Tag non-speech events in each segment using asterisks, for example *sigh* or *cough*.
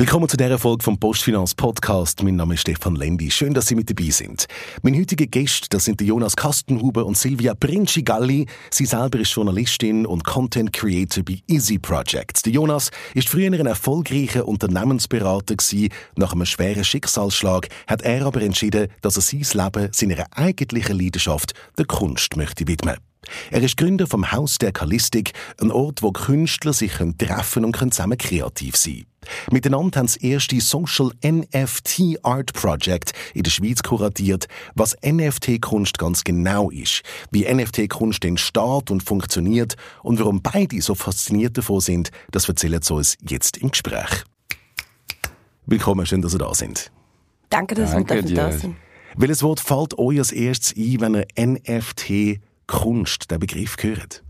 Willkommen zu dieser Folge vom Postfinanz Podcast. Mein Name ist Stefan Lendi. Schön, dass Sie mit dabei sind. Mein heutiger Gast, das sind Jonas Kastenhuber und Silvia Princigalli. Sie selber ist Journalistin und Content Creator bei Easy Projects. Der Jonas ist früher ein erfolgreicher Unternehmensberater gewesen. Nach einem schweren Schicksalsschlag hat er aber entschieden, dass er sein Leben seiner eigentlichen Leidenschaft, der Kunst, möchte widmen. Er ist Gründer vom Haus der Kallistik, ein Ort, wo Künstler sich treffen und zusammen kreativ sein können. Miteinander haben sie das erste Social NFT Art Project in der Schweiz kuratiert, was NFT-Kunst ganz genau ist, wie NFT-Kunst entsteht und funktioniert und warum beide so fasziniert davon sind, das erzählen sie uns jetzt im Gespräch. Willkommen, schön, dass Sie da sind. Danke, dass Danke wir da sind. Welches Wort fällt euch als erstes ein, wenn ihr NFT Kunst, der Begriff gehört?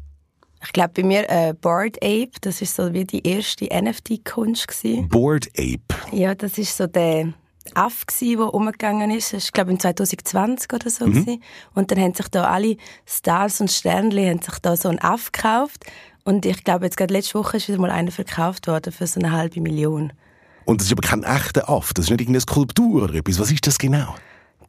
Ich glaube, bei mir äh, Board Ape, das ist so wie die erste NFT-Kunst. Board Ape? Ja, das ist so der Aff der umgegangen ist. Das war, glaube ich, 2020 oder so. Mhm. Und dann haben sich da alle Stars und Sternli haben sich da so einen Aff gekauft. Und ich glaube, jetzt gerade letzte Woche ist wieder mal einer verkauft worden für so eine halbe Million. Und das ist aber kein echter Aff, das ist nicht irgendeine Skulptur oder etwas. Was ist das genau?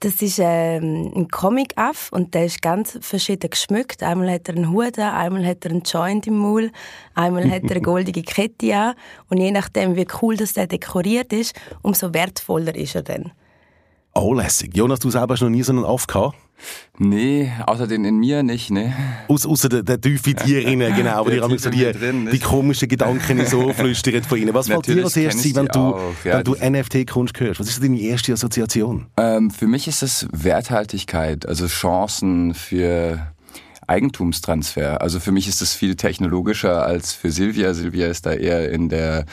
Das ist ähm, ein Comic-Aff und der ist ganz verschieden geschmückt. Einmal hat er einen Hut an, einmal hat er einen Joint im Maul, einmal hat er eine *laughs* goldige Kette an. Und je nachdem, wie cool das der dekoriert ist, umso wertvoller ist er dann. Oh, lässig. Jonas, du selber hast noch nie so einen Aff gehabt? Nee, außer den in mir nicht, ne? Aus, außer der, der tiefe *laughs* Tierinnen, genau, aber die haben so die, drin, die komischen Gedanken so flüstern von ihnen. Was fällt dir als erstes wenn du, ja, wenn du NFT-Kunst hörst? Was ist deine erste Assoziation? Ähm, für mich ist es Werthaltigkeit, also Chancen für Eigentumstransfer. Also für mich ist das viel technologischer als für Silvia. Silvia ist da eher in der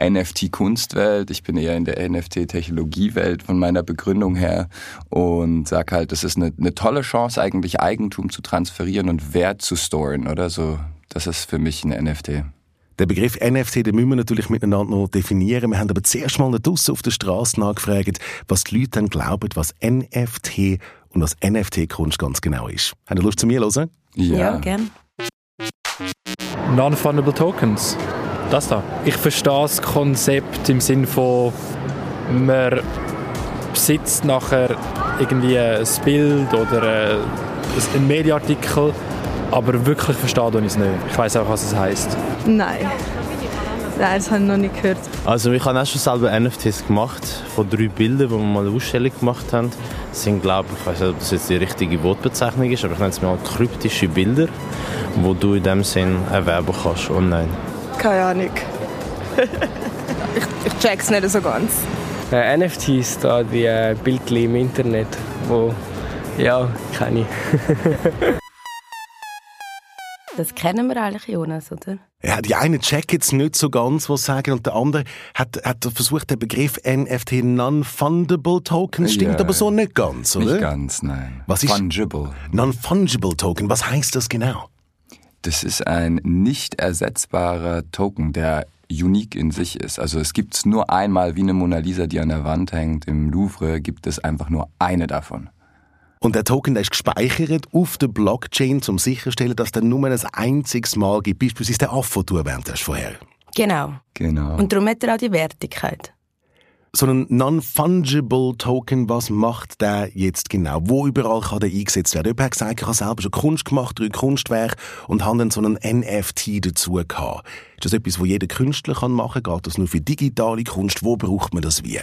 NFT-Kunstwelt. Ich bin eher in der NFT-Technologiewelt von meiner Begründung her und sag halt, das ist eine, eine tolle Chance, eigentlich Eigentum zu transferieren und Wert zu storen, oder so. Das ist für mich ein NFT. Der Begriff NFT, den müssen wir natürlich miteinander noch definieren. Wir haben aber zuerst mal draussen auf der Straße nachgefragt, was die Leute dann glauben, was NFT und was NFT-Kunst ganz genau ist. Habt ihr Lust zu mir hören? Ja, ja gern. Non-Fundable Tokens. Das da. Ich verstehe das Konzept im Sinne von, man besitzt nachher irgendwie ein Bild oder ein Mediaartikel, aber wirklich verstehe ich es nicht. Ich weiß auch, was es heisst. Nein. Nein, das habe ich noch nicht gehört. Also ich habe auch schon selber NFTs gemacht, von drei Bildern, die wir mal eine Ausstellung gemacht haben. Das sind, glaube ich, ich weiß nicht, ob das jetzt die richtige Wortbezeichnung ist, aber ich nenne es mal kryptische Bilder, die du in dem Sinn erwerben kannst online. Keine Ahnung. *laughs* ich, ich check's nicht so ganz. Äh, NFTs, da die äh, Bildchen im Internet, wo ja, kenne ich. *laughs* Das kennen wir eigentlich, Jonas, oder? Ja, die einen checken es nicht so ganz, was sie sagen, und der andere hat, hat versucht, den Begriff NFT Non-Fundable Token, stimmt ja, aber so nicht ganz, oder? Nicht ganz, nein. Was ist Fungible. Non-Fungible Token, was heißt das genau? Das ist ein nicht ersetzbarer Token, der unique in sich ist. Also es gibt es nur einmal, wie eine Mona Lisa, die an der Wand hängt im Louvre, gibt es einfach nur eine davon. Und der Token der ist gespeichert auf der Blockchain, um sicherzustellen, dass der nur ein einziges Mal gibt. Beispielsweise der Affe, den du erwähnt hast vorher. Genau. genau. Und darum hat er auch die Wertigkeit. So ein Non-Fungible Token, was macht der jetzt genau? Wo überall kann der eingesetzt werden? Jemand hat gesagt, ich habe selber schon Kunst gemacht, drei Kunstwerke und habe dann so einen NFT dazu gehabt. Ist das etwas, was jeder Künstler machen kann? Geht das nur für digitale Kunst? Wo braucht man das wie?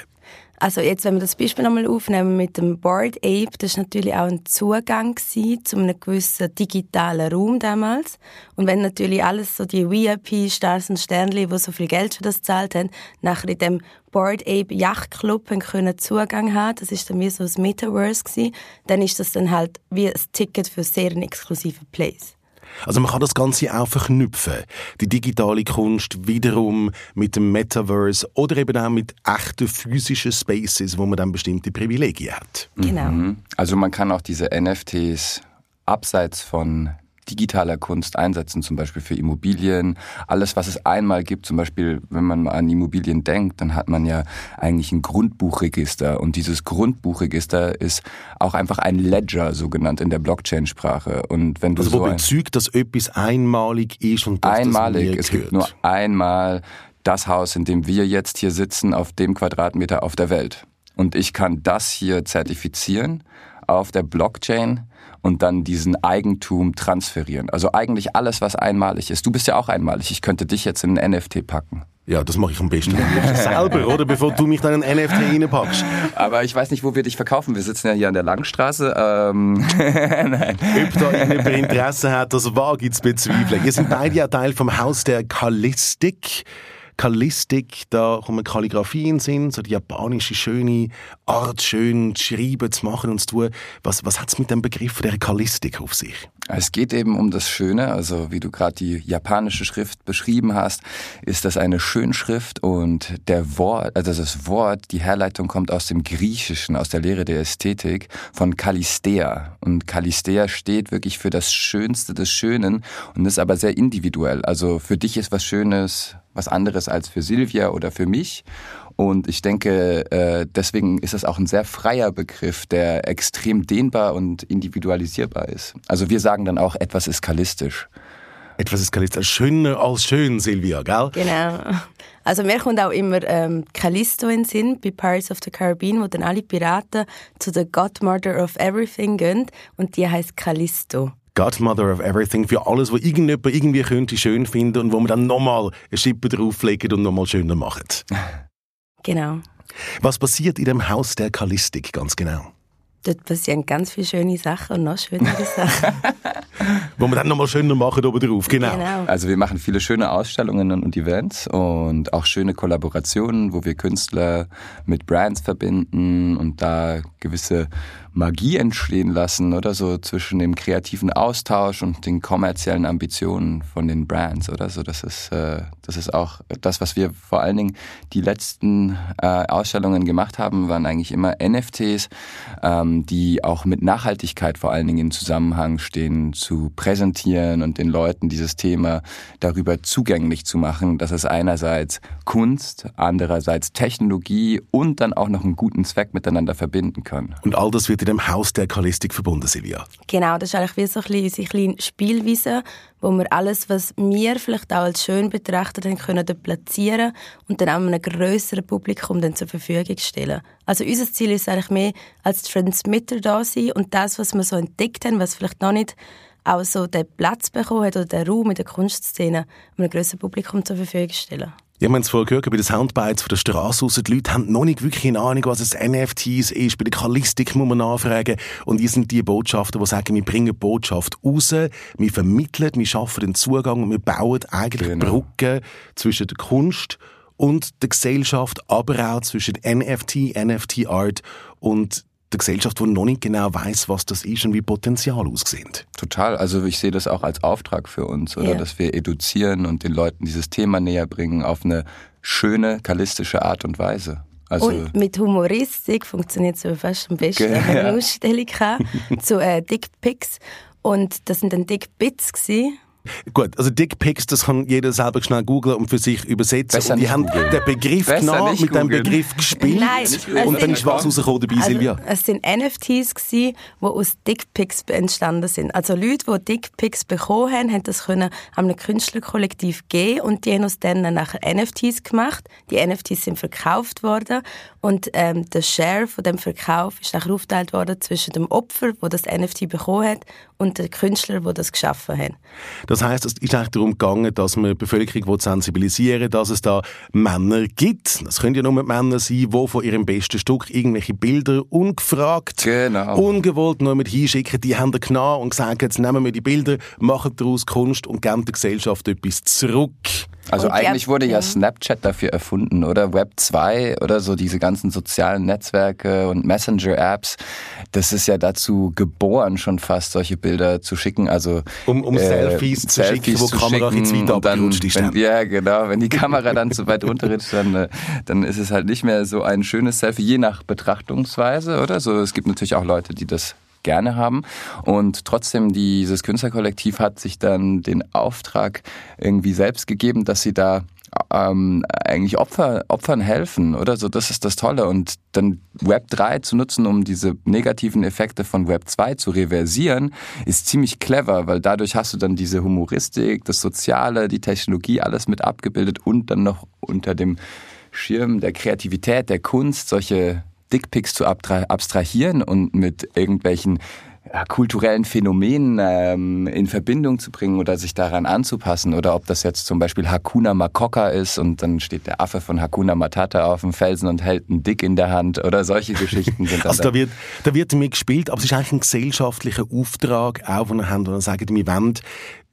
Also jetzt, wenn wir das Beispiel nochmal aufnehmen mit dem Board Ape, das war natürlich auch ein Zugang zu einem gewissen digitalen Raum damals. Und wenn natürlich alles so die VIP-Stars und Sternli, die so viel Geld für das gezahlt haben, nachher in dem Board Ape Yacht Club können Zugang haben, das ist dann wie so ein Metaverse gewesen, dann ist das dann halt wie ein Ticket für sehr einen exklusiven Place. Also man kann das Ganze auch verknüpfen. Die digitale Kunst wiederum mit dem Metaverse oder eben auch mit echten physischen Spaces, wo man dann bestimmte Privilegien hat. Genau. Mhm. Also man kann auch diese NFTs abseits von digitaler Kunst einsetzen, zum Beispiel für Immobilien. Alles, was es einmal gibt, zum Beispiel, wenn man an Immobilien denkt, dann hat man ja eigentlich ein Grundbuchregister. Und dieses Grundbuchregister ist auch einfach ein Ledger, so genannt in der Blockchain-Sprache. Und wenn du also, so wo bezeugt, dass etwas einmalig ist und dass einmalig, das es gibt nur einmal das Haus, in dem wir jetzt hier sitzen, auf dem Quadratmeter auf der Welt. Und ich kann das hier zertifizieren auf der Blockchain und dann diesen Eigentum transferieren. Also eigentlich alles, was einmalig ist. Du bist ja auch einmalig. Ich könnte dich jetzt in ein NFT packen. Ja, das mache ich am besten *laughs* selber, oder? Bevor du mich dann in ein NFT reinpackst. Aber ich weiß nicht, wo wir dich verkaufen. Wir sitzen ja hier an der Langstraße. Ähm, *laughs* nein. Ob da jemand Interesse hat, das wage ich zu bezweifeln. Ihr seid beide ja Teil vom Haus der Kallistik. Kallistik, da kommen Kalligrafien sind, so die japanische schöne Art, schön zu schreiben, zu machen und zu tun. Was, was hat es mit dem Begriff der Kallistik auf sich? Es geht eben um das Schöne, also wie du gerade die japanische Schrift beschrieben hast, ist das eine Schönschrift und der Wort, also das Wort, die Herleitung kommt aus dem Griechischen, aus der Lehre der Ästhetik von Kalistea. Und Kalistea steht wirklich für das Schönste des Schönen und ist aber sehr individuell. Also für dich ist was Schönes was anderes als für Silvia oder für mich. Und ich denke, äh, deswegen ist es auch ein sehr freier Begriff, der extrem dehnbar und individualisierbar ist. Also wir sagen dann auch, etwas ist kalistisch. Etwas ist kalistisch. Schöner als schön, Silvia, gell? Genau. Also mir kommt auch immer ähm, Callisto in den Sinn bei Pirates of the Caribbean, wo dann alle Piraten zu der Godmother of Everything gehen und die heißt Callisto. Godmother of Everything, für alles, was irgendjemand irgendwie könnte schön finden und wo man dann nochmal eine Schippe drauflegen und nochmal schöner machen. *laughs* Genau. Was passiert in dem Haus der Kallistik ganz genau? Dort passieren ganz viele schöne Sachen und noch schönere Sachen. *laughs* Wo wir dann nochmal schöner machen oben drauf, genau. genau. Also wir machen viele schöne Ausstellungen und Events und auch schöne Kollaborationen, wo wir Künstler mit Brands verbinden und da gewisse Magie entstehen lassen oder so zwischen dem kreativen Austausch und den kommerziellen Ambitionen von den Brands oder so. Das ist, äh, das ist auch das, was wir vor allen Dingen die letzten äh, Ausstellungen gemacht haben, waren eigentlich immer NFTs, ähm, die auch mit Nachhaltigkeit vor allen Dingen in Zusammenhang stehen, zu präsentieren und den Leuten dieses Thema darüber zugänglich zu machen, dass es einerseits Kunst, andererseits Technologie und dann auch noch einen guten Zweck miteinander verbinden kann. Und all das wird in dem Haus der Kallistik verbunden, Silvia. Genau, das ist eigentlich wie so ein bisschen unsere kleine Spielwiese, wo wir alles, was wir vielleicht auch als schön betrachtet haben, können dort platzieren und dann auch einem grösseren Publikum dann zur Verfügung stellen. Also unser Ziel ist eigentlich mehr als Transmitter da sein und das, was wir so entdeckt haben, was vielleicht noch nicht auch so den Platz bekommen hat oder den Raum in der Kunstszene, einem grösseren Publikum zur Verfügung stellen. Wir haben es vorher gehört, bei den Soundbites von der Straße raus, die Leute haben noch nicht wirklich eine Ahnung, was ein NFTs ist. Bei der Kallistik muss man nachfragen. Und wir sind die Botschafter, die sagen, wir bringen Botschaft raus, wir vermitteln, wir schaffen den Zugang und wir bauen eigentlich genau. Brücken zwischen der Kunst und der Gesellschaft, aber auch zwischen NFT, NFT-Art und der Gesellschaft, die noch nicht genau weiß, was das ist und wie Potenzial aussieht. Total. Also ich sehe das auch als Auftrag für uns, oder? Yeah. Dass wir eduzieren und den Leuten dieses Thema näher bringen auf eine schöne, kalistische Art und Weise. Also und mit Humoristik funktioniert es fast am besten. Haben eine *laughs* Ausstellung zu äh, Dickpics und das sind dann Dickbits gewesen. Gut, also Dickpics, das kann jeder selber schnell googlen und für sich übersetzen. Besser und die haben googlen. den Begriff genommen, mit dem Begriff gespielt. Nein, und dann ist was rausgekommen dabei, also, Silvia? Es sind NFTs gewesen, die aus Dickpics entstanden sind. Also Leute, die Dickpics bekommen haben, haben das können einem Künstlerkollektiv geben und die haben aus denen nachher NFTs gemacht. Die NFTs sind verkauft worden und ähm, der Share von dem Verkauf ist nachher aufgeteilt worden zwischen dem Opfer, wo das NFT bekommen hat, und den Künstler, der das geschaffen hat. Das heißt, es ist eigentlich darum gegangen, dass man die Bevölkerung sensibilisieren dass es da Männer gibt. Das können ja nur Männer sein, die von ihrem besten Stück irgendwelche Bilder ungefragt, genau. ungewollt nur mit hinschicken. Die haben genommen und gesagt, jetzt nehmen wir die Bilder, machen daraus Kunst und geben der Gesellschaft etwas zurück. Also und eigentlich wurde ja Snapchat dafür erfunden, oder? Web 2 oder so, diese ganzen sozialen Netzwerke und Messenger-Apps. Das ist ja dazu geboren, schon fast solche Bilder zu schicken. Also Um, um äh, Selfies zu Selfies schicken, wo die Kamera zu weit abgerutscht ist. Wenn, ja, genau. Wenn die Kamera dann zu weit runterrutscht, dann, äh, dann ist es halt nicht mehr so ein schönes Selfie, je nach Betrachtungsweise, oder? So, es gibt natürlich auch Leute, die das gerne haben. Und trotzdem, dieses Künstlerkollektiv hat sich dann den Auftrag irgendwie selbst gegeben, dass sie da ähm, eigentlich Opfer, Opfern helfen, oder so. Das ist das Tolle. Und dann Web 3 zu nutzen, um diese negativen Effekte von Web 2 zu reversieren, ist ziemlich clever, weil dadurch hast du dann diese Humoristik, das Soziale, die Technologie, alles mit abgebildet und dann noch unter dem Schirm der Kreativität, der Kunst, solche Dickpics zu abstrahieren und mit irgendwelchen ja, kulturellen Phänomenen ähm, in Verbindung zu bringen oder sich daran anzupassen. Oder ob das jetzt zum Beispiel Hakuna Makoka ist und dann steht der Affe von Hakuna Matata auf dem Felsen und hält einen Dick in der Hand oder solche Geschichten sind *laughs* Also da wird, da wird damit gespielt, aber es ist eigentlich ein gesellschaftlicher Auftrag, auch von der Hand, und dann sagen, wir wollen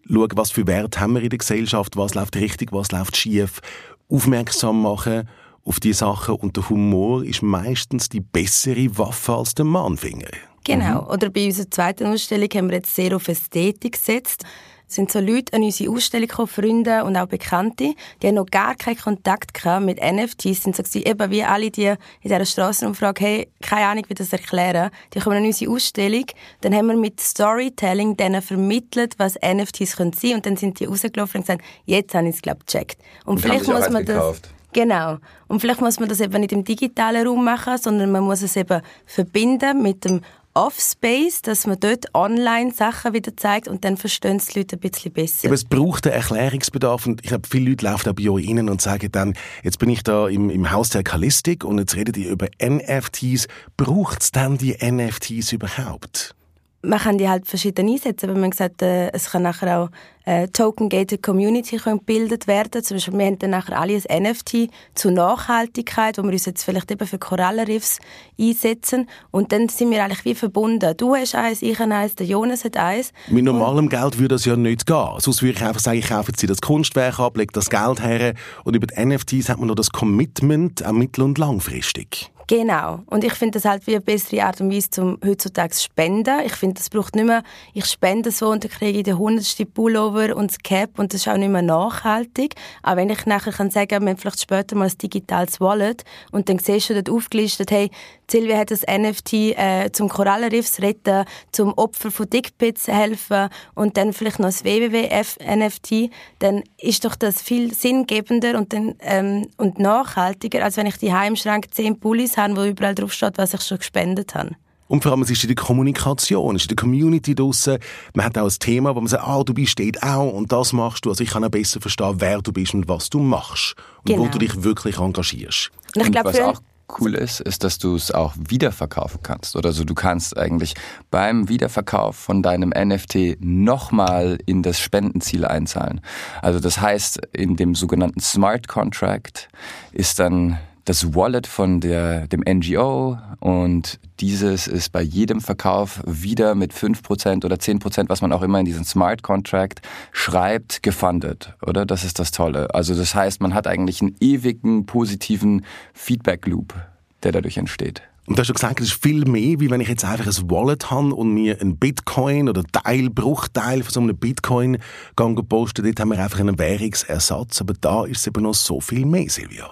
schauen, was für Werte haben wir in der Gesellschaft, was läuft richtig, was läuft schief, aufmerksam machen auf die Sachen und der Humor ist meistens die bessere Waffe als der Mahnfinger. Genau. Mhm. Oder bei unserer zweiten Ausstellung haben wir jetzt sehr auf Ästhetik gesetzt. Es sind so Leute an unsere Ausstellung gekommen, Freunde und auch Bekannte, die haben noch gar keinen Kontakt gehabt mit NFTs. Sind so gewesen, eben wie alle, die in dieser Straßenumfrage, hey, keine Ahnung, wie das erklären. Die kommen an unsere Ausstellung. Dann haben wir mit Storytelling denen vermittelt, was NFTs können sein. Und dann sind die rausgelaufen und gesagt, jetzt habe ich es, glaube ich, gecheckt. Und, und vielleicht muss man das... Genau. Und vielleicht muss man das eben nicht im digitalen Raum machen, sondern man muss es eben verbinden mit dem Offspace, dass man dort online Sachen wieder zeigt und dann verstehen es die Leute ein bisschen besser. Aber es braucht einen Erklärungsbedarf und ich glaube, viele Leute laufen auch bei euch rein und sagen dann, jetzt bin ich da im, im Haus der Kalistik und jetzt redet ihr über NFTs. Braucht es dann die NFTs überhaupt? Man kann die halt verschieden einsetzen, aber man gesagt, äh, es kann nachher auch äh, Token-Gated Community gebildet werden. Zum Beispiel, wir haben dann nachher alle ein NFT zur Nachhaltigkeit, wo wir uns jetzt vielleicht eben für Korallenriffs einsetzen. Und dann sind wir eigentlich wie verbunden. Du hast eins, ich habe eins, der Jonas hat eins. Mit normalem und Geld würde das ja nicht gehen. Sonst würde ich einfach sagen, ich kaufe jetzt das Kunstwerk ab, lege das Geld her und über die NFTs hat man noch das Commitment, auch mittel- und langfristig. Genau. Und ich finde das halt wie eine bessere Art und Weise, zum heutzutage zu spenden. Ich finde, das braucht nicht mehr, ich spende so und dann kriege ich den hundertste Pullover und das Cap und das ist auch nicht mehr nachhaltig. Aber wenn ich nachher kann sagen, wir haben vielleicht später mal ein digitales Wallet und dann siehst du dort aufgelistet, hey, Silvia hat das NFT äh, zum Korallenriffs retten, zum Opfer von Dickpits helfen und dann vielleicht noch das WWF-NFT, dann ist doch das viel sinngebender und, dann, ähm, und nachhaltiger, als wenn ich die Heimschrank zehn Pullis habe, wo überall drauf steht, was ich schon gespendet habe. Und vor allem, es ist in der Kommunikation, es ist in der Community draussen. Man hat auch ein Thema, wo man sagt, ah, du bist dort auch und das machst du. Also ich kann auch besser verstehen, wer du bist und was du machst. Und genau. wo du dich wirklich engagierst. Und ich glaube, was auch cool ist, ist, dass du es auch wiederverkaufen kannst. Oder so, du kannst eigentlich beim Wiederverkauf von deinem NFT nochmal in das Spendenziel einzahlen. Also das heißt, in dem sogenannten Smart Contract ist dann das Wallet von der, dem NGO und dieses ist bei jedem Verkauf wieder mit 5% oder 10%, was man auch immer in diesen Smart Contract schreibt, gefundet, oder? Das ist das Tolle. Also das heißt, man hat eigentlich einen ewigen positiven Feedback Loop, der dadurch entsteht. Und du hast schon gesagt, es ist viel mehr, wie wenn ich jetzt einfach ein Wallet habe und mir ein Bitcoin oder Teil, Bruchteil von so einem Bitcoin posten. Dort haben wir einfach einen Währungsersatz. Aber da ist es eben noch so viel mehr, Silvia.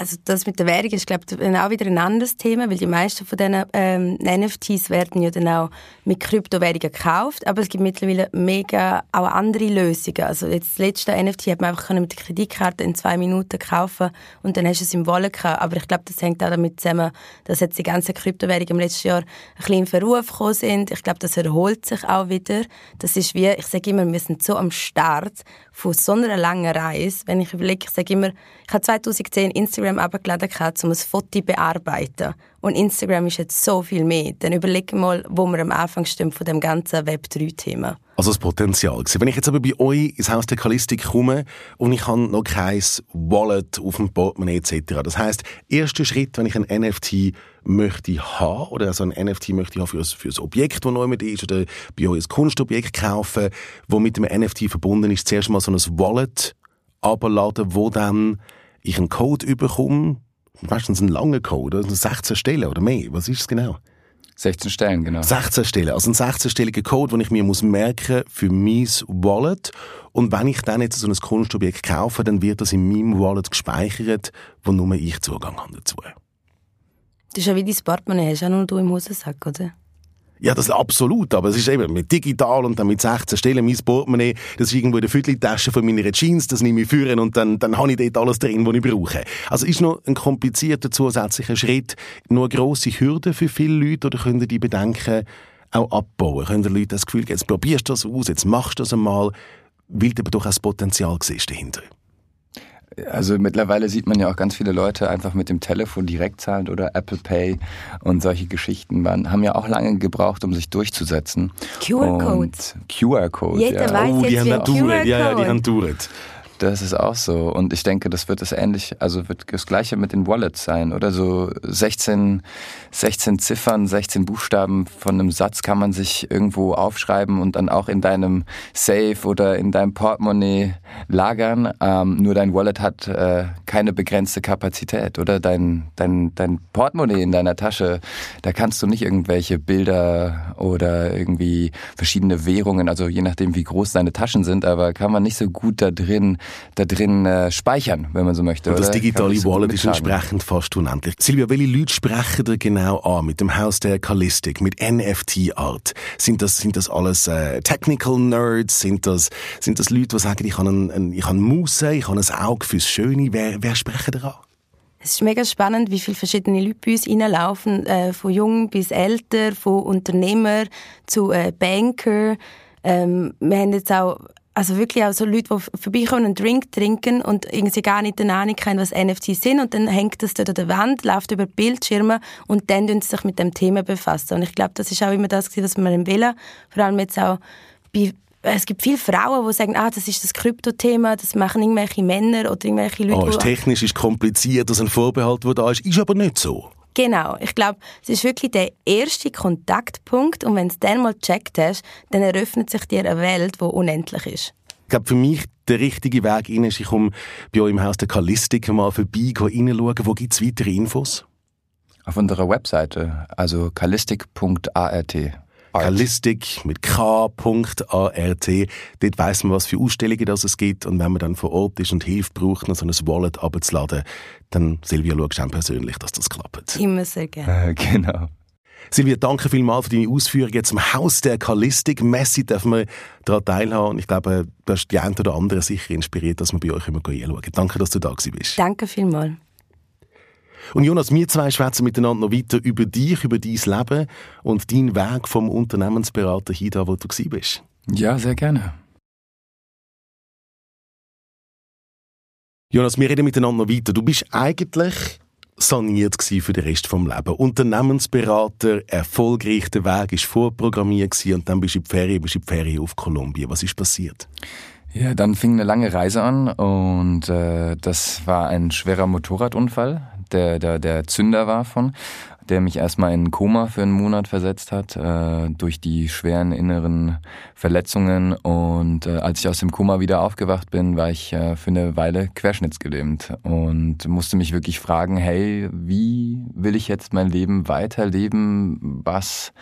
Also das mit der Währung ist, glaube ich, auch wieder ein anderes Thema, weil die meisten von diesen ähm, NFTs werden ja dann auch mit Kryptowährungen gekauft, aber es gibt mittlerweile mega auch andere Lösungen. Also jetzt das letzte NFT hat man einfach mit der Kreditkarte in zwei Minuten kaufen und dann hast du es im Wallet gehabt. Aber ich glaube, das hängt auch damit zusammen, dass jetzt die ganzen Kryptowährungen im letzten Jahr ein bisschen in Verruf gekommen sind. Ich glaube, das erholt sich auch wieder. Das ist wie, ich sage immer, wir sind so am Start von so einer langen Reise. Wenn ich überlege, ich sage immer, ich habe 2010 Instagram abgeladen, um ein Foto zu bearbeiten. Und Instagram ist jetzt so viel mehr. Dann überlege mal, wo wir am Anfang stehen von dem ganzen Web3-Thema. Also das Potenzial. Wenn ich jetzt aber bei euch ins Haus der Kalistik komme und ich habe noch kein Wallet auf dem Portemonnaie etc. Das heißt, erster Schritt, wenn ich ein NFT möchte haben oder also ein NFT möchte ich haben für ein, für ein Objekt, das neu mit ist oder bei euch ein Kunstobjekt kaufen, das mit dem NFT verbunden ist, zuerst mal so ein Wallet abladen, wo dann ich einen Code bekomme, meistens einen langen Code, also 16 Stellen oder mehr. Was ist es genau? 16 Stellen, genau. 16 Stellen. Also ein 16-stelliger Code, den ich mir muss merken für mein Wallet. Und wenn ich dann jetzt so ein Kunstobjekt kaufe, dann wird das in meinem Wallet gespeichert, wo nur ich Zugang habe dazu. Das ist ja wie dein Portemonnaie, hast du auch nur du im Hosensack, oder? Ja, das absolut, aber es ist eben mit digital und dann mit 16 Stellen mein Portemonnaie, das ist irgendwo in der Vierteltasche von meiner Jeans, das nehme ich führen und dann, dann habe ich dort alles drin, was ich brauche. Also ist noch ein komplizierter zusätzlicher Schritt, nur eine grosse Hürde für viele Leute oder können die Bedenken auch abbauen? Können die Leute das Gefühl geben, jetzt probierst du das aus, jetzt machst du das einmal, weil du aber doch auch das Potenzial siehst dahinter? Also mittlerweile sieht man ja auch ganz viele Leute einfach mit dem Telefon direkt zahlen oder Apple Pay und solche Geschichten waren, haben ja auch lange gebraucht, um sich durchzusetzen. QR-Codes. QR-Code. Jeder ja. weiß Oh, die jetzt, haben da ein durch. Ja, ja, die QR-Code. haben durch. Das ist auch so. Und ich denke, das wird das ähnlich, also wird das Gleiche mit den Wallets sein. Oder so 16, 16 Ziffern, 16 Buchstaben von einem Satz kann man sich irgendwo aufschreiben und dann auch in deinem Safe oder in deinem Portemonnaie lagern. Ähm, nur dein Wallet hat äh, keine begrenzte Kapazität. Oder dein, dein, dein Portemonnaie in deiner Tasche, da kannst du nicht irgendwelche Bilder oder irgendwie verschiedene Währungen, also je nachdem, wie groß deine Taschen sind, aber kann man nicht so gut da drin da drin äh, speichern, wenn man so möchte. Und das oder? Digitale gut Wallet ist entsprechend fast unendlich. Silvia, welche Leute sprechen da genau an mit dem Haus der Kalistik, mit NFT-Art? Sind das, sind das alles äh, Technical Nerds? Sind das, sind das Leute, die sagen, ich habe einen, einen, ich habe Muse, ich habe ein Auge fürs Schöne? Wer, wer sprechen da an? Es ist mega spannend, wie viele verschiedene Leute bei uns reinlaufen, äh, von jung bis älter, von Unternehmer zu äh, Banker. Ähm, wir haben jetzt auch also wirklich auch so Leute, die vorbeikommen, einen Drink trinken und irgendwie gar nicht eine Ahnung haben, was NFTs sind und dann hängt das dort an der Wand, läuft über Bildschirme und dann tun sie sich mit dem Thema befassen. Und ich glaube, das ist auch immer das, was wir im Wählen, vor allem jetzt auch bei es gibt viele Frauen, die sagen, ah, das ist das Krypto-Thema, das machen irgendwelche Männer oder irgendwelche Leute, Oh, ist technisch, ist kompliziert, das ist ein Vorbehalt, der da ist. Ist aber nicht so. Genau, ich glaube, es ist wirklich der erste Kontaktpunkt und wenn du den mal gecheckt hast, dann eröffnet sich dir eine Welt, die unendlich ist. Ich glaube, für mich der richtige Weg rein ist, ich komme bei euch im Haus der Kalistik mal vorbei, reinschauen. Wo gibt es weitere Infos? Auf unserer Webseite, also kalistik.art. Kalistik mit k.art. Dort weiss man, was für Ausstellungen das es gibt. Und wenn man dann vor Ort ist und Hilfe braucht, noch so ein Wallet abzuladen, dann, Silvia, schaust du persönlich, dass das klappt. Immer sehr gerne. Äh, genau. Silvia, danke vielmals für deine Ausführungen zum Haus der Kalistik. Messi dürfen wir daran teilhaben. Und ich glaube, du hast die ein oder andere sicher inspiriert, dass wir bei euch immer reinschauen. Danke, dass du da gewesen bist. Danke vielmals. Und Jonas, wir zwei schwätzen miteinander noch weiter über dich, über dein Leben und deinen Weg vom Unternehmensberater hin, da wo du bist. Ja, sehr gerne. Jonas, wir reden miteinander noch weiter. Du bist eigentlich saniert für den Rest vom Leben. Unternehmensberater, erfolgreich, der Weg ist vorprogrammiert und dann bist du in die Ferien, bist du in die Ferien auf Kolumbien. Was ist passiert? Ja, dann fing eine lange Reise an und äh, das war ein schwerer Motorradunfall, der, der der Zünder war von, der mich erstmal in Koma für einen Monat versetzt hat äh, durch die schweren inneren Verletzungen und äh, als ich aus dem Koma wieder aufgewacht bin, war ich äh, für eine Weile querschnittsgelähmt und musste mich wirklich fragen, hey, wie will ich jetzt mein Leben weiterleben? Was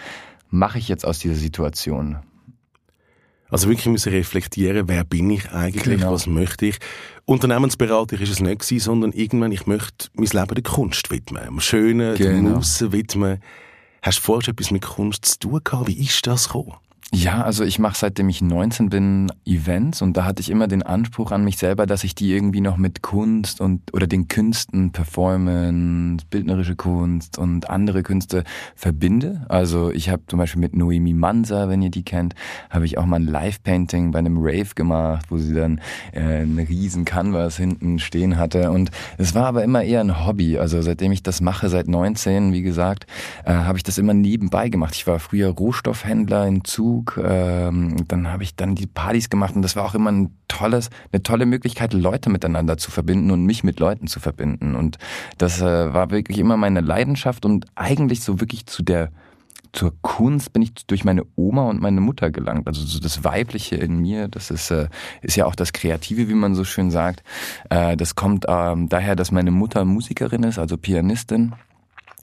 mache ich jetzt aus dieser Situation? Also wirklich müssen reflektieren, wer bin ich eigentlich, Genau. was möchte ich. Unternehmensberater ist es nicht gewesen, sondern irgendwann, ich möchte mein Leben der Kunst widmen, dem Schönen, dem Genau. Mussen widmen. Hast du vorher schon etwas mit Kunst zu tun gehabt? Wie ist das gekommen? Ja, also ich mache seitdem ich 19 bin Events und da hatte ich immer den Anspruch an mich selber, dass ich die irgendwie noch mit Kunst und oder den Künsten, Performance, bildnerische Kunst und andere Künste verbinde. Also ich habe zum Beispiel mit Noemi Mansa, wenn ihr die kennt, habe ich auch mal ein Live-Painting bei einem Rave gemacht, wo sie dann äh, einen riesen Canvas hinten stehen hatte und es war aber immer eher ein Hobby. Also seitdem ich das mache, seit 19, wie gesagt, äh, habe ich das immer nebenbei gemacht. Ich war früher Rohstoffhändler in Zug, ähm, dann habe ich dann die Partys gemacht und das war auch immer ein tolles, eine tolle Möglichkeit, Leute miteinander zu verbinden und mich mit Leuten zu verbinden. Und das äh, war wirklich immer meine Leidenschaft und eigentlich so wirklich zu der zur Kunst bin ich durch meine Oma und meine Mutter gelangt. Also so das Weibliche in mir, das ist, äh, ist ja auch das Kreative, wie man so schön sagt. Äh, das kommt ähm, daher, dass meine Mutter Musikerin ist, also Pianistin.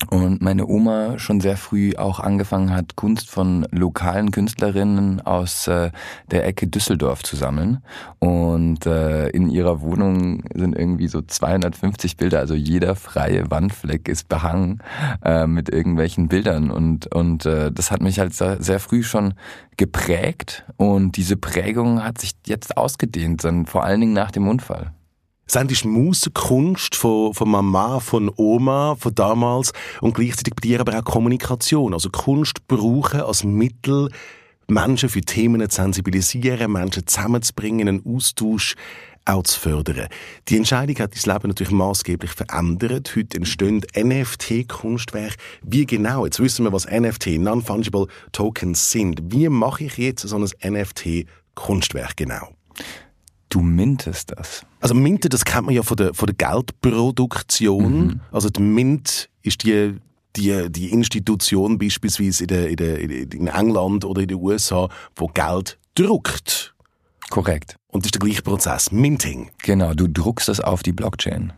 Und meine Oma schon sehr früh auch angefangen hat, Kunst von lokalen Künstlerinnen aus äh, der Ecke Düsseldorf zu sammeln. Und äh, in ihrer Wohnung sind irgendwie so 250 Bilder, also jeder freie Wandfleck ist behangen äh, mit irgendwelchen Bildern. Und, und äh, das hat mich halt sehr, früh schon geprägt. Und diese Prägung hat sich jetzt ausgedehnt, dann vor allen Dingen nach dem Unfall. Sind ist Musikkunst von, von Mama, von Oma, von damals und gleichzeitig bei dir aber auch Kommunikation. Also Kunst brauchen als Mittel, Menschen für Themen zu sensibilisieren, Menschen zusammenzubringen, einen Austausch auch zu fördern. Die Entscheidung hat dein Leben natürlich maßgeblich verändert. Heute entstehen NFT-Kunstwerke. Wie genau? Jetzt wissen wir, was NFT, Non-Fungible Tokens sind. Wie mache ich jetzt so ein NFT-Kunstwerk genau? Du mintest das. Also Minten, das kennt man ja von der, von der Geldproduktion. Mhm. Also die Mint ist die, die, die Institution beispielsweise in, der, in, der, in England oder in den USA, wo Geld druckt. Korrekt. Und das ist der gleiche Prozess, Minting. Genau, du druckst es auf die Blockchain.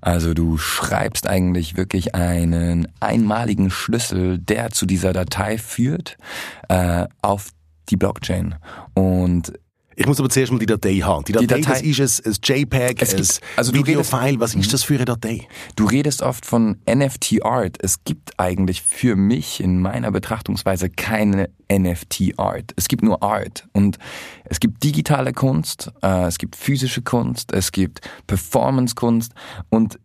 Also du schreibst eigentlich wirklich einen einmaligen Schlüssel, der zu dieser Datei führt, äh, auf die Blockchain. Und ich muss aber zuerst mal die Datei haben. Die Datei, die Datei das ist ein, ein JPEG, es gibt, also Videofile. Was ist mhm. das für eine Datei? Du redest oft von NFT Art. Es gibt eigentlich für mich in meiner Betrachtungsweise keine NFT Art. Es gibt nur Art. Und es gibt digitale Kunst, äh, es gibt physische Kunst, es gibt Performance Kunst und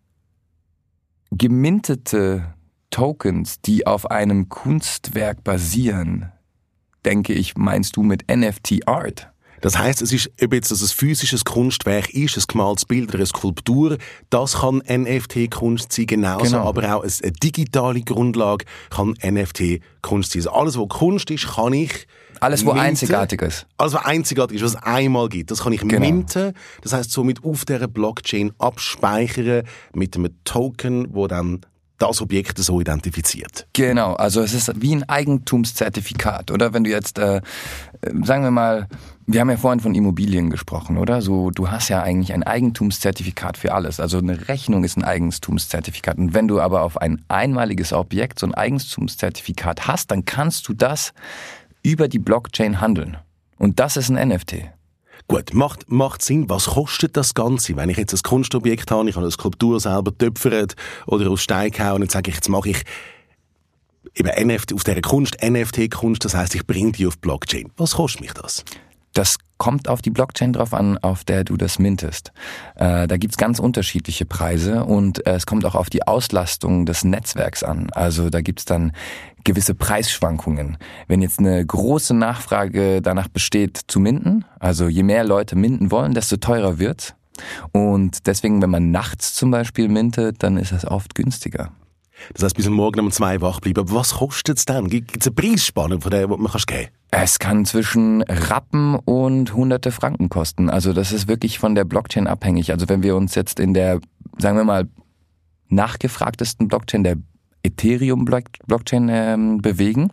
gemintete Tokens, die auf einem Kunstwerk basieren, denke ich, meinst du mit NFT Art? Das heißt, es ist, ob jetzt das ein physisches Kunstwerk ist, ein gemaltes Bild oder eine Skulptur, das kann NFT-Kunst sein, genauso, genau. aber auch eine digitale Grundlage kann NFT-Kunst sein. Also alles, was Kunst ist, kann ich alles, was einzigartig ist. Alles, was einzigartig ist, was es einmal gibt. Das kann ich genau. minten. Das heißt, somit auf dieser Blockchain abspeichern mit einem Token, wo dann das Objekt so identifiziert. Genau, also es ist wie ein Eigentumszertifikat, oder? Wenn du jetzt, äh, sagen wir mal, wir haben ja vorhin von Immobilien gesprochen, oder? So, du hast ja eigentlich ein Eigentumszertifikat für alles. Also eine Rechnung ist ein Eigentumszertifikat. Und wenn du aber auf ein einmaliges Objekt so ein Eigentumszertifikat hast, dann kannst du das über die Blockchain handeln. Und das ist ein NFT. Gut, macht, macht Sinn. Was kostet das Ganze? Wenn ich jetzt ein Kunstobjekt habe, ich habe eine Skulptur selber töpfert oder aus Stein gehauen und sage ich, jetzt mache ich eben NFT, auf dieser Kunst, NFT-Kunst, das heißt, ich bringe die auf Blockchain. Was kostet mich das? Das kommt auf die Blockchain drauf an, auf der du das mintest. Äh, da gibt's ganz unterschiedliche Preise und äh, es kommt auch auf die Auslastung des Netzwerks an. Also da gibt's dann gewisse Preisschwankungen. Wenn jetzt eine große Nachfrage danach besteht zu minden, also je mehr Leute minden wollen, desto teurer wird's. Und deswegen, wenn man nachts zum Beispiel mintet, dann ist das oft günstiger. Das heißt, bis morgen um zwei wach bleiben. Aber was kostet es dann? Gibt es eine Preisspanne, von der man geben Es kann zwischen Rappen und hunderte Franken kosten. Also das ist wirklich von der Blockchain abhängig. Also wenn wir uns jetzt in der, sagen wir mal, nachgefragtesten Blockchain, der Ethereum-Blockchain ähm, bewegen,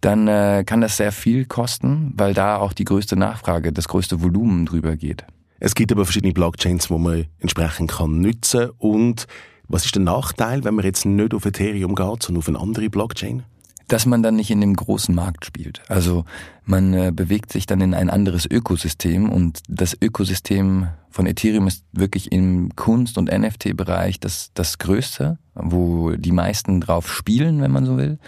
dann äh, kann das sehr viel kosten, weil da auch die größte Nachfrage, das größte Volumen drüber geht. Es gibt aber verschiedene Blockchains, wo man entsprechend kann nutzen und was ist der Nachteil, wenn man jetzt nicht auf Ethereum geht, sondern auf eine andere Blockchain? Dass man dann nicht in dem großen Markt spielt. Also man äh, bewegt sich dann in ein anderes Ökosystem und das Ökosystem von Ethereum ist wirklich im Kunst- und NFT-Bereich das, das größte, wo die meisten drauf spielen, wenn man so will.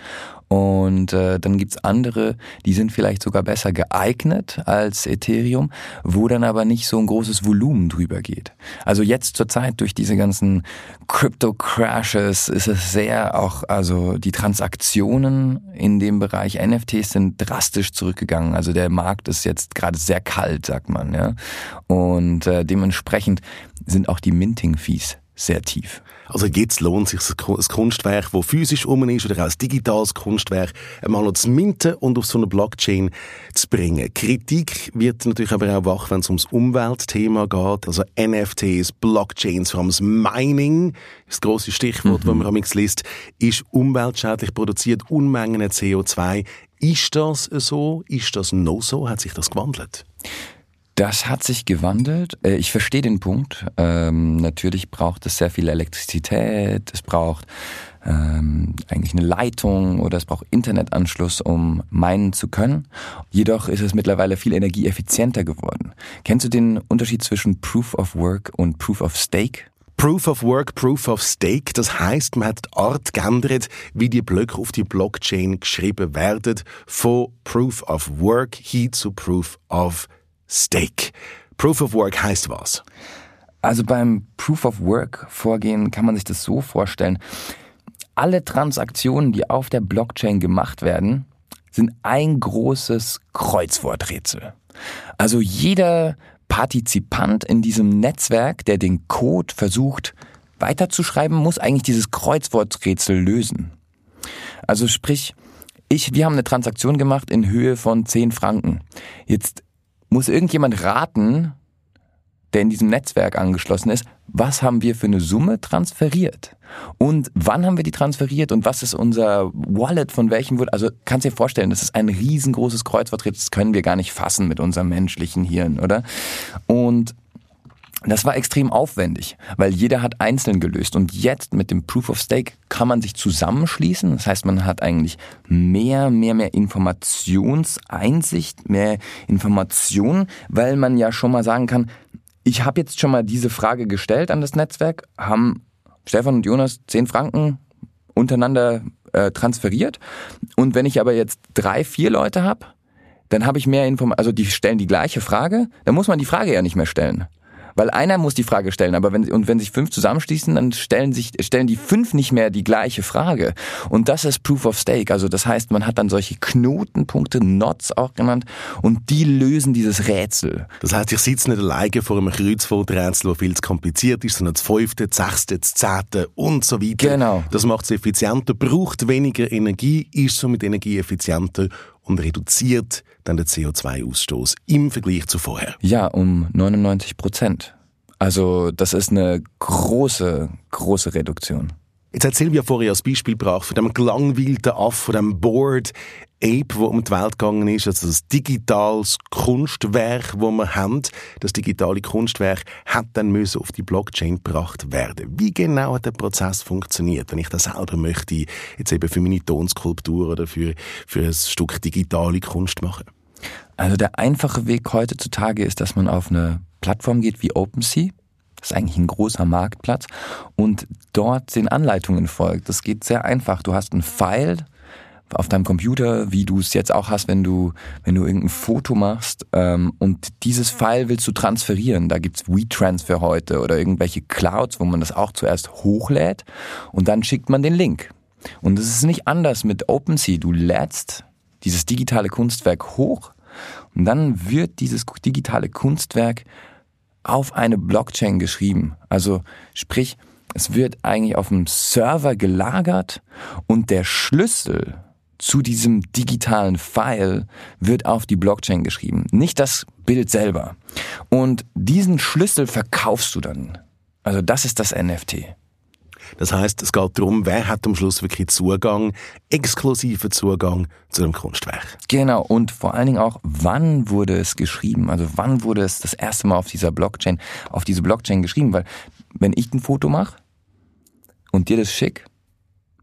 Und äh, dann gibt's andere, die sind vielleicht sogar besser geeignet als Ethereum, wo dann aber nicht so ein großes Volumen drüber geht. Also jetzt zur Zeit durch diese ganzen Crypto-Crashes ist es sehr auch, also die Transaktionen in dem Bereich NFTs sind drastisch zurückgegangen. Also der Markt ist jetzt gerade sehr kalt, sagt man. Ja? Und äh, dementsprechend sind auch die Minting-Fees sehr tief. Also jetzt lohnt sich ein Kunstwerk, das physisch um ist oder auch ein digitales Kunstwerk, einmal noch zu minten und auf so eine Blockchain zu bringen. Kritik wird natürlich aber auch wach, wenn es ums Umweltthema geht. Also NFTs, Blockchains, vor allem das Mining, das grosse Stichwort, mhm. das man am liest, ist umweltschädlich, produziert Unmengen CO2. Ist das so? Ist das noch so? Hat sich das gewandelt? Das hat sich gewandelt. Äh, ich verstehe den Punkt. Ähm, natürlich braucht es sehr viel Elektrizität. Es braucht ähm, eigentlich eine Leitung oder es braucht Internetanschluss, um meinen zu können. Jedoch ist es mittlerweile viel energieeffizienter geworden. Kennst du den Unterschied zwischen Proof of Work und Proof of Stake? Proof of Work, Proof of Stake, das heißt, man hat die Art geändert, wie die Blöcke auf die Blockchain geschrieben werden, von Proof of Work hin zu Proof of Stake. Proof of Work heißt was? Also beim Proof of Work Vorgehen kann man sich das so vorstellen, alle Transaktionen, die auf der Blockchain gemacht werden, sind ein großes Kreuzworträtsel. Also jeder Partizipant in diesem Netzwerk, der den Code versucht weiterzuschreiben, muss eigentlich dieses Kreuzworträtsel lösen. Also sprich, ich, wir haben eine Transaktion gemacht in Höhe von 10 Franken. Jetzt muss irgendjemand raten, der in diesem Netzwerk angeschlossen ist, was haben wir für eine Summe transferiert? Und wann haben wir die transferiert und was ist unser Wallet von welchem wurde? Also kannst dir vorstellen, das ist ein riesengroßes Kreuzworträtsel, das können wir gar nicht fassen mit unserem menschlichen Hirn, oder? Und das war extrem aufwendig, weil jeder hat einzeln gelöst. Und jetzt mit dem Proof of Stake kann man sich zusammenschließen. Das heißt, man hat eigentlich mehr, mehr, mehr Informationseinsicht, mehr Information, weil man ja schon mal sagen kann, ich habe jetzt schon mal diese Frage gestellt an das Netzwerk, haben Stefan und Jonas 10 Franken untereinander äh, transferiert. Und wenn ich aber jetzt drei, vier Leute habe, dann habe ich mehr Informationen, also die stellen die gleiche Frage, dann muss man die Frage ja nicht mehr stellen. Weil einer muss die Frage stellen, aber wenn, und wenn sich fünf zusammenschließen, dann stellen sich, stellen die fünf nicht mehr die gleiche Frage. Und das ist Proof of Stake. Also das heißt, man hat dann solche Knotenpunkte, Knots auch genannt, und die lösen dieses Rätsel. Das heißt, ich sitze nicht alleine vor einem Kreuzworträtsel, das viel zu kompliziert ist, sondern das fünfte, das sechste, das zehnte und so weiter. Genau. Das macht es effizienter, braucht weniger Energie, ist somit energieeffizienter und reduziert dann den CO2-Ausstoß im Vergleich zu vorher. Ja, um 99 Prozent. Also das ist eine große, große Reduktion. Jetzt hat Silvia vorher als Beispiel gebracht von dem gelangweilten Aff, von dem Board Ape, wo um die Welt gegangen ist, also das digitales Kunstwerk, wo wir haben. Das digitale Kunstwerk hat dann müssen auf die Blockchain gebracht werden. Wie genau hat der Prozess funktioniert, wenn ich das selber möchte, jetzt eben für meine Tonskulptur oder für, für ein Stück digitale Kunst machen? Also der einfache Weg heutzutage ist, dass man auf eine Plattform geht wie OpenSea das ist eigentlich ein großer Marktplatz. Und dort den Anleitungen folgt. Das geht sehr einfach. Du hast ein File auf deinem Computer, wie du es jetzt auch hast, wenn du, wenn du irgendein Foto machst ähm, und dieses File willst du transferieren. Da gibt's WeTransfer heute oder irgendwelche Clouds, wo man das auch zuerst hochlädt und dann schickt man den Link. Und es ist nicht anders mit OpenSea. Du lädst dieses digitale Kunstwerk hoch und dann wird dieses digitale Kunstwerk auf eine Blockchain geschrieben. Also sprich, es wird eigentlich auf dem Server gelagert und der Schlüssel zu diesem digitalen File wird auf die Blockchain geschrieben, nicht das Bild selber. Und diesen Schlüssel verkaufst du dann. Also das ist das NFT. Das heißt, es geht darum, wer hat am Schluss wirklich Zugang, exklusiven Zugang zu dem Kunstwerk. Genau. Und vor allen Dingen auch, wann wurde es geschrieben? Also wann wurde es das erste Mal auf dieser Blockchain, auf diese Blockchain geschrieben? Weil wenn ich ein Foto mache und dir das schick,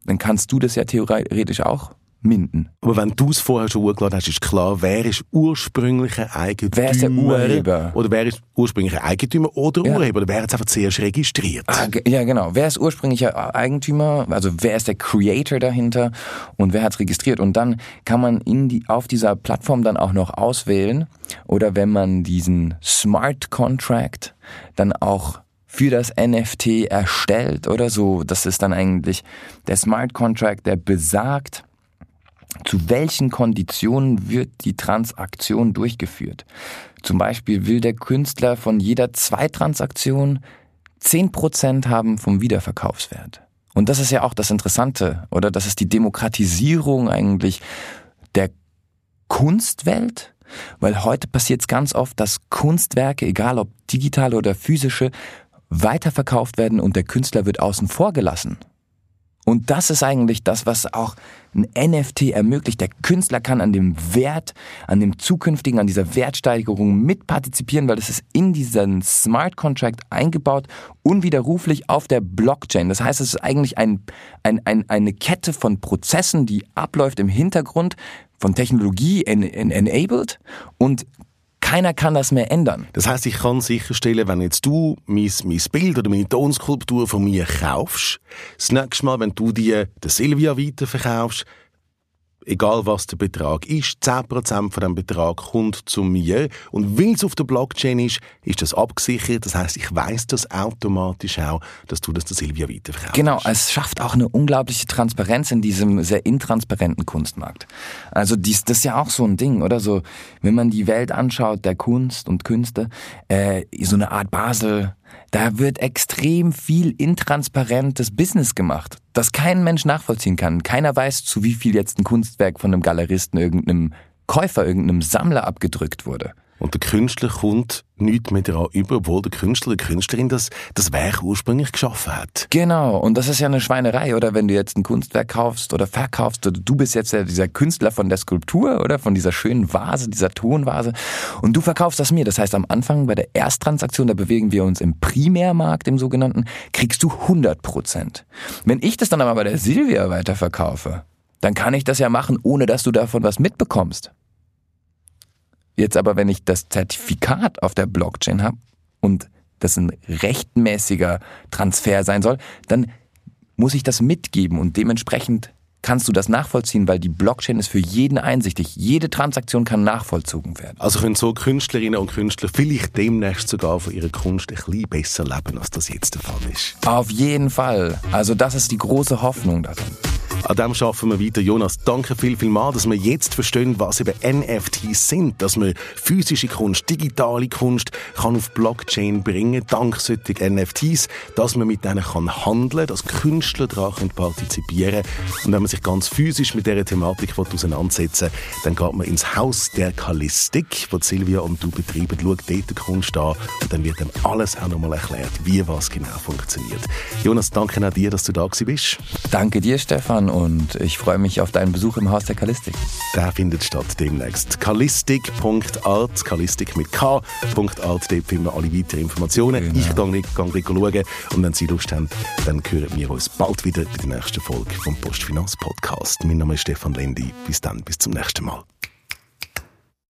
dann kannst du das ja theoretisch auch minden. Aber wenn du es vorher schon hochgeladen hast, ist klar, wer ist ursprünglicher Eigentümer? Wer ist der Urheber? Oder wer ist ursprünglicher Eigentümer oder ja. Urheber? Oder wer hat es einfach zuerst registriert? Ah, ja, genau. Wer ist ursprünglicher Eigentümer? Also wer ist der Creator dahinter? Und wer hat es registriert? Und dann kann man in die, auf dieser Plattform dann auch noch auswählen. Oder wenn man diesen Smart Contract dann auch für das NFT erstellt oder so. Das ist dann eigentlich der Smart Contract, der besagt, zu welchen Konditionen wird die Transaktion durchgeführt. Zum Beispiel will der Künstler von jeder zwei Transaktion 10% haben vom Wiederverkaufswert. Und das ist ja auch das Interessante, oder? Das ist die Demokratisierung eigentlich der Kunstwelt, weil heute passiert es ganz oft, dass Kunstwerke, egal ob digitale oder physische, weiterverkauft werden und der Künstler wird außen vor gelassen. Und das ist eigentlich das, was auch ein NFT ermöglicht. Der Künstler kann an dem Wert, an dem zukünftigen, an dieser Wertsteigerung mitpartizipieren, weil es ist in diesen Smart Contract eingebaut, unwiderruflich auf der Blockchain. Das heißt, es ist eigentlich ein, ein, ein, eine Kette von Prozessen, die abläuft im Hintergrund, von Technologie en, en, enabled und keiner kann das mehr ändern. Das heißt, ich kann sicherstellen, wenn jetzt du mein, mein Bild oder meine Tonskulptur von mir kaufst, das nächste Mal, wenn du die der Silvia weiterverkaufst, egal was der Betrag ist, 10% von dem Betrag kommt zu mir. Und weil es auf der Blockchain ist, ist das abgesichert. Das heißt, ich weiß das automatisch auch, dass du das der Silvia weiterverkaufst. Genau, es schafft auch eine unglaubliche Transparenz in diesem sehr intransparenten Kunstmarkt. Also dies, das ist ja auch so ein Ding, oder? So, wenn man die Welt anschaut, der Kunst und Künste, äh, so eine Art Basel, da wird extrem viel intransparentes Business gemacht, das kein Mensch nachvollziehen kann. Keiner weiß, zu wie viel jetzt ein Kunstwerk von einem Galeristen, irgendeinem Käufer, irgendeinem Sammler abgedrückt wurde. Und der Künstler kommt nichts mehr daran über, obwohl der Künstler, die Künstlerin das, das Werk ursprünglich geschaffen hat. Genau, und das ist ja eine Schweinerei, oder wenn du jetzt ein Kunstwerk kaufst oder verkaufst, oder du bist jetzt ja dieser Künstler von der Skulptur, oder von dieser schönen Vase, dieser Tonvase, und du verkaufst das mir. Das heißt, am Anfang bei der Ersttransaktion, da bewegen wir uns im Primärmarkt, im sogenannten, kriegst du 100 Prozent. Wenn ich das dann aber bei der Silvia weiterverkaufe, dann kann ich das ja machen, ohne dass du davon was mitbekommst. Jetzt aber, wenn ich das Zertifikat auf der Blockchain habe und das ein rechtmäßiger Transfer sein soll, dann muss ich das mitgeben und dementsprechend kannst du das nachvollziehen, weil die Blockchain ist für jeden einsichtig. Jede Transaktion kann nachvollzogen werden. Also können so Künstlerinnen und Künstler vielleicht demnächst sogar von ihrer Kunst ein bisschen besser leben, als das jetzt der Fall ist. Auf jeden Fall. Also das ist die große Hoffnung darin. An dem schaffen wir weiter. Jonas, danke viel, viel mal, dass wir jetzt verstehen, was eben NFTs sind, dass man physische Kunst, digitale Kunst kann auf Blockchain bringen, dank solcher NFTs, dass man mit denen kann handeln, dass Künstler daran partizipieren können. Und wenn man sich ganz physisch mit dieser Thematik auseinandersetzen dann geht man ins Haus der Kalistik, wo Silvia und du betreiben, schaut dort die Kunst an und dann wird dann alles auch nochmal erklärt, wie was genau funktioniert. Jonas, danke auch dir, dass du da bist. Danke dir, Stefan und ich freue mich auf deinen Besuch im Haus der Kalistik. Der findet statt demnächst. Kalistik.art, Kalistik mit K.art, dort finden wir alle weiteren Informationen. Genau. Ich gehe gleich schauen und wenn Sie Lust haben, dann hören wir uns bald wieder bei der nächsten Folge vom Postfinanz Podcast. Mein Name ist Stefan Lendi. Bis dann, bis zum nächsten Mal.